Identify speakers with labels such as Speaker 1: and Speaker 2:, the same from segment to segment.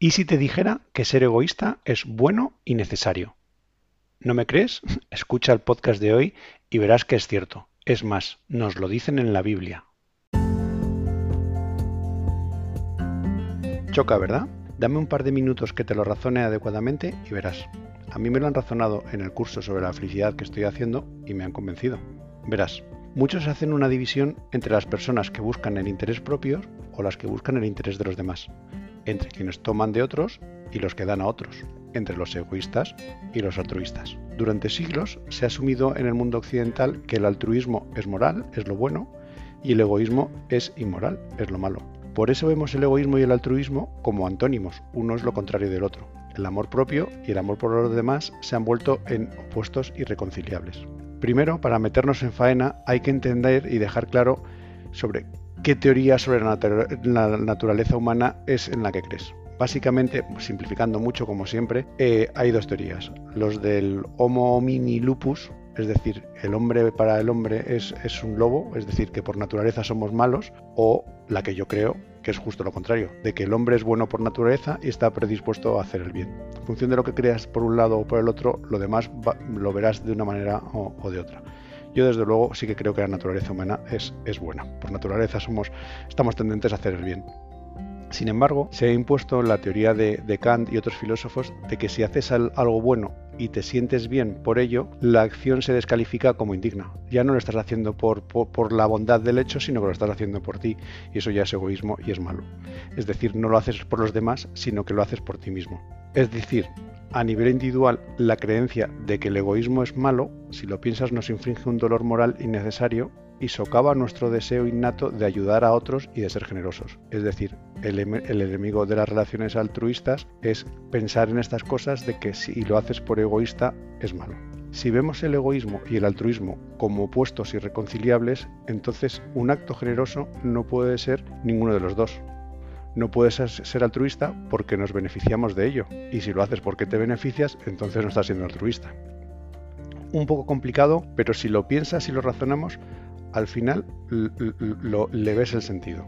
Speaker 1: ¿Y si te dijera que ser egoísta es bueno y necesario? ¿No me crees? Escucha el podcast de hoy y verás que es cierto. Es más, nos lo dicen en la Biblia. Choca, ¿verdad? Dame un par de minutos que te lo razone adecuadamente y verás. A mí me lo han razonado en el curso sobre la felicidad que estoy haciendo y me han convencido. Verás, muchos hacen una división entre las personas que buscan el interés propio o las que buscan el interés de los demás entre quienes toman de otros y los que dan a otros, entre los egoístas y los altruistas. Durante siglos se ha asumido en el mundo occidental que el altruismo es moral, es lo bueno, y el egoísmo es inmoral, es lo malo. Por eso vemos el egoísmo y el altruismo como antónimos, uno es lo contrario del otro. El amor propio y el amor por los demás se han vuelto en opuestos irreconciliables. Primero, para meternos en faena, hay que entender y dejar claro sobre ¿Qué teoría sobre la, naturaleza humana es en la que crees? Básicamente, simplificando mucho como siempre, eh, hay dos teorías. Los del Homo homini lupus, es decir, el hombre para el hombre es, es, un lobo, es decir, que por naturaleza somos malos, o la que yo creo, que es justo lo contrario, de que el hombre es bueno por naturaleza y está predispuesto a hacer el bien. En función de lo que creas por un lado o por el otro, lo demás lo verás de una manera o de otra. Yo desde luego sí que creo que la naturaleza humana es, es buena. Por naturaleza somos, estamos tendentes a hacer el bien. Sin embargo, se ha impuesto la teoría de, Kant y otros filósofos de que si haces algo bueno y te sientes bien por ello, la acción se descalifica como indigna. Ya no lo estás haciendo por, por, la bondad del hecho, sino que lo estás haciendo por ti, y eso ya es egoísmo y es malo. Es decir, no lo haces por los demás, sino que lo haces por ti mismo. Es decir, a nivel individual, la creencia de que el egoísmo es malo, si lo piensas, nos infringe un dolor moral innecesario y socava nuestro deseo innato de ayudar a otros y de ser generosos. Es decir, el, el, enemigo de las relaciones altruistas es pensar en estas cosas de que si lo haces por egoísta es malo. Si vemos el egoísmo y el altruismo como opuestos irreconciliables, entonces un acto generoso no puede ser ninguno de los dos no puedes ser altruista porque nos beneficiamos de ello. Y si lo haces porque te beneficias, entonces no estás siendo altruista. Un poco complicado, pero si lo piensas y lo razonamos, al final le ves el sentido.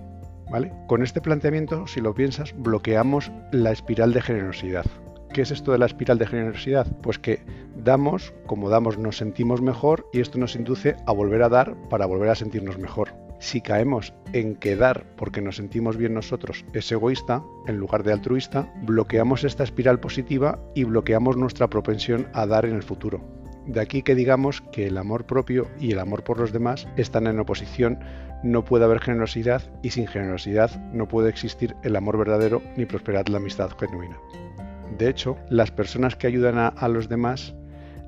Speaker 1: ¿vale? Con este planteamiento, si lo piensas, bloqueamos la espiral de generosidad. ¿Qué es esto de la espiral de generosidad? Pues que damos, como damos nos sentimos mejor y esto nos induce a volver a dar para volver a sentirnos mejor. Si caemos en que dar porque nos sentimos bien nosotros es egoísta, en lugar de altruista, bloqueamos esta espiral positiva y bloqueamos nuestra propensión a dar en el futuro. De aquí que digamos que el amor propio y el amor por los demás están en oposición, no puede haber generosidad y sin generosidad no puede existir el amor verdadero ni prosperar la amistad genuina. De hecho, las personas que ayudan a, a los demás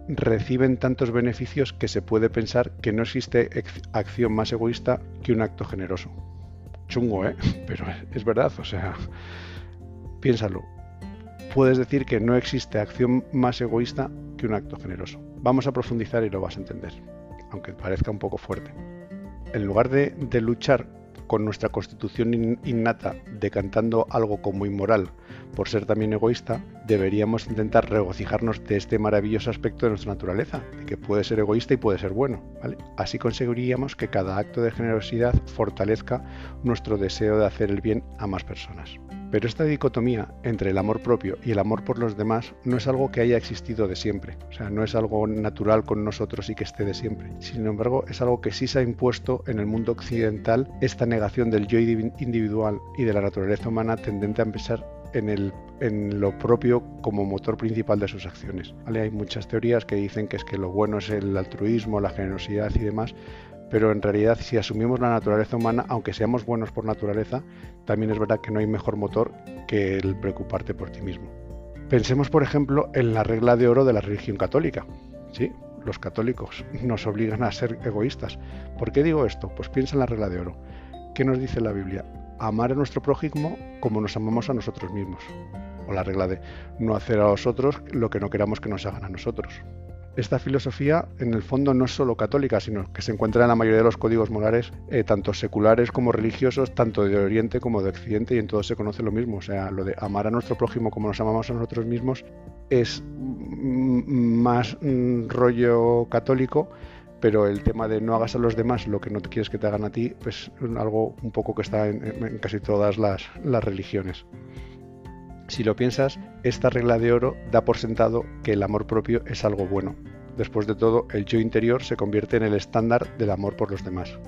Speaker 1: reciben tantos beneficios que se puede pensar que no existe acción más egoísta que un acto generoso. Chungo, ¿eh? Pero es verdad, o sea, piénsalo. Puedes decir que no existe acción más egoísta que un acto generoso. Vamos a profundizar y lo vas a entender, aunque parezca un poco fuerte. En lugar de, de luchar con nuestra constitución innata decantando algo como inmoral por ser también egoísta, deberíamos intentar regocijarnos de este maravilloso aspecto de nuestra naturaleza, de que puede ser egoísta y puede ser bueno. Así conseguiríamos que cada acto de generosidad fortalezca nuestro deseo de hacer el bien a más personas. Pero esta dicotomía entre el amor propio y el amor por los demás no es algo que haya existido de siempre, o sea, no es algo natural con nosotros y que esté de siempre. Sin embargo, es algo que sí se ha impuesto en el mundo occidental esta negación del yo individual y de la naturaleza humana tendente a empezar en, lo propio como motor principal de sus acciones. Hay muchas teorías que dicen que es que lo bueno es el altruismo, la generosidad y demás, pero en realidad si asumimos la naturaleza humana, aunque seamos buenos por naturaleza, también es verdad que no hay mejor motor que el preocuparte por ti mismo. Pensemos, por ejemplo, en la regla de oro de la religión católica. ¿Sí? Los católicos nos obligan a ser egoístas. ¿Por qué digo esto? Pues piensa en la regla de oro. ¿Qué nos dice la Biblia? Amar a nuestro prójimo como nos amamos a nosotros mismos. O la regla de no hacer a los otros lo que no queramos que nos hagan a nosotros esta filosofía en el fondo no es solo católica, sino que se encuentra en la mayoría de los códigos morales, eh, tanto seculares como religiosos, tanto de Oriente como de Occidente, y en todo se conoce lo mismo. O sea, lo de amar a nuestro prójimo como nos amamos a nosotros mismos es más rollo católico, pero el tema de no hagas a los demás lo que no quieres que te hagan a ti, pues algo un poco que está en, casi todas las religiones. Si lo piensas, esta regla de oro da por sentado que el amor propio es algo bueno. Después de todo, el yo interior se convierte en el estándar del amor por los demás.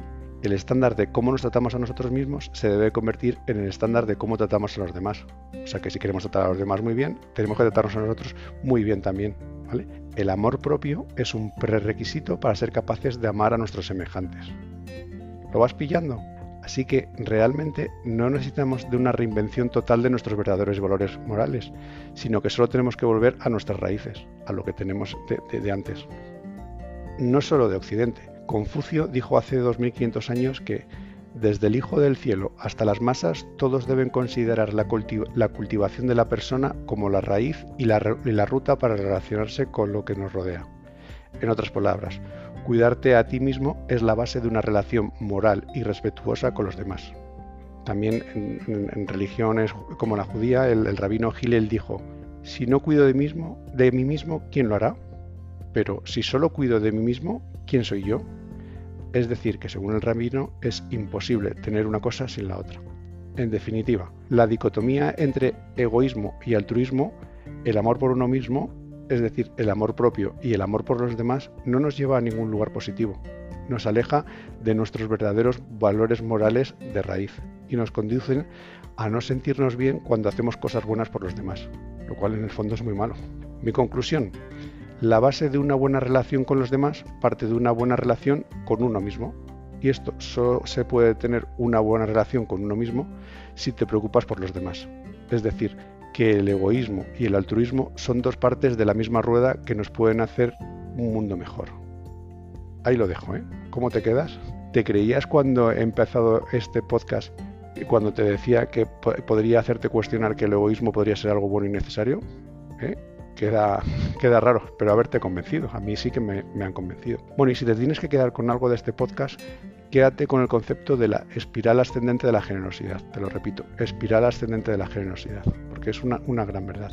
Speaker 1: El estándar de cómo nos tratamos a nosotros mismos se debe convertir en el estándar de cómo tratamos a los demás. O sea que si queremos tratar a los demás muy bien, tenemos que tratarnos a nosotros muy bien también. El amor propio es un prerequisito para ser capaces de amar a nuestros semejantes. ¿Lo vas pillando? Así que realmente no necesitamos de una reinvención total de nuestros verdaderos valores morales, sino que solo tenemos que volver a nuestras raíces, a lo que tenemos de, antes. No solo de Occidente. Confucio dijo hace 2500 años que desde el Hijo del Cielo hasta las masas todos deben considerar la, cultivación de la persona como la raíz y la ruta para relacionarse con lo que nos rodea. En otras palabras, Cuidarte a ti mismo es la base de una relación moral y respetuosa con los demás. También en, religiones como la judía, el, rabino Gilel dijo, si no cuido de mí mismo, ¿quién lo hará? Pero si solo cuido de mí mismo, ¿quién soy yo? Es decir, que según el rabino es imposible tener una cosa sin la otra. En definitiva, la dicotomía entre egoísmo y altruismo, el amor por uno mismo es decir, el amor propio y el amor por los demás, no nos lleva a ningún lugar positivo. Nos aleja de nuestros verdaderos valores morales de raíz y nos conducen a no sentirnos bien cuando hacemos cosas buenas por los demás, lo cual en el fondo es muy malo. Mi conclusión, la base de una buena relación con los demás parte de una buena relación con uno mismo. Y esto solo se puede tener una buena relación con uno mismo si te preocupas por los demás. Es decir, que el egoísmo y el altruismo son dos partes de la misma rueda que nos pueden hacer un mundo mejor. Ahí lo dejo, ¿eh? ¿Cómo te quedas? ¿Te creías cuando he empezado este podcast cuando te decía que podría hacerte cuestionar que el egoísmo podría ser algo bueno y necesario? ¿Eh? Queda, queda raro, pero haberte convencido. A mí sí que me, me han convencido. Bueno, y si te tienes que quedar con algo de este podcast, quédate con el concepto de la espiral ascendente de la generosidad. Te lo repito, espiral ascendente de la generosidad, porque es una, gran verdad.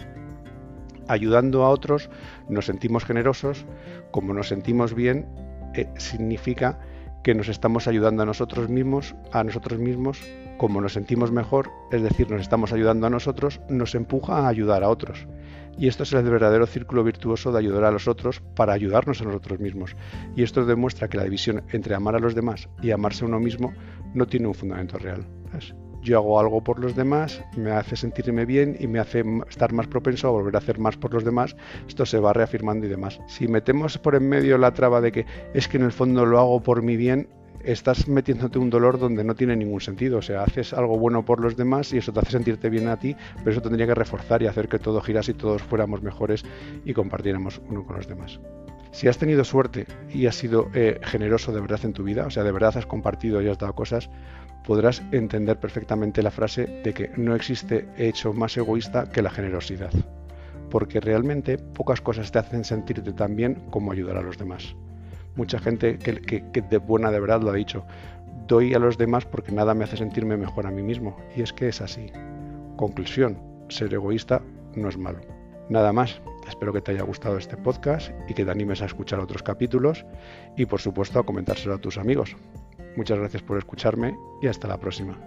Speaker 1: Ayudando a otros nos sentimos generosos, como nos sentimos bien, eh, significa que nos estamos ayudando a nosotros mismos, a nosotros mismos, como nos sentimos mejor, es decir, nos estamos ayudando a nosotros, nos empuja a ayudar a otros. Y esto es el verdadero círculo virtuoso de ayudar a los otros para ayudarnos a nosotros mismos. Y esto demuestra que la división entre amar a los demás y amarse a uno mismo no tiene un fundamento real. Yo hago algo por los demás, me hace sentirme bien y me hace estar más propenso a volver a hacer más por los demás. Esto se va reafirmando y demás. Si metemos por en medio la traba de que es que en el fondo lo hago por mi bien, estás metiéndote un dolor donde no tiene ningún sentido. O sea, haces algo bueno por los demás y eso te hace sentirte bien a ti, pero eso tendría que reforzar y hacer que todo girase y todos fuéramos mejores y compartiéramos uno con los demás. Si has tenido suerte y has sido eh, generoso de verdad en tu vida, o sea, de verdad has compartido y has dado cosas, podrás entender perfectamente la frase de que no existe hecho más egoísta que la generosidad. Porque realmente pocas cosas te hacen sentirte tan bien como ayudar a los demás mucha gente que, de buena de verdad lo ha dicho. Doy a los demás porque nada me hace sentirme mejor a mí mismo. Y es que es así. Conclusión, ser egoísta no es malo. Nada más, espero que te haya gustado este podcast y que te animes a escuchar otros capítulos y por supuesto a comentárselo a tus amigos. Muchas gracias por escucharme y hasta la próxima.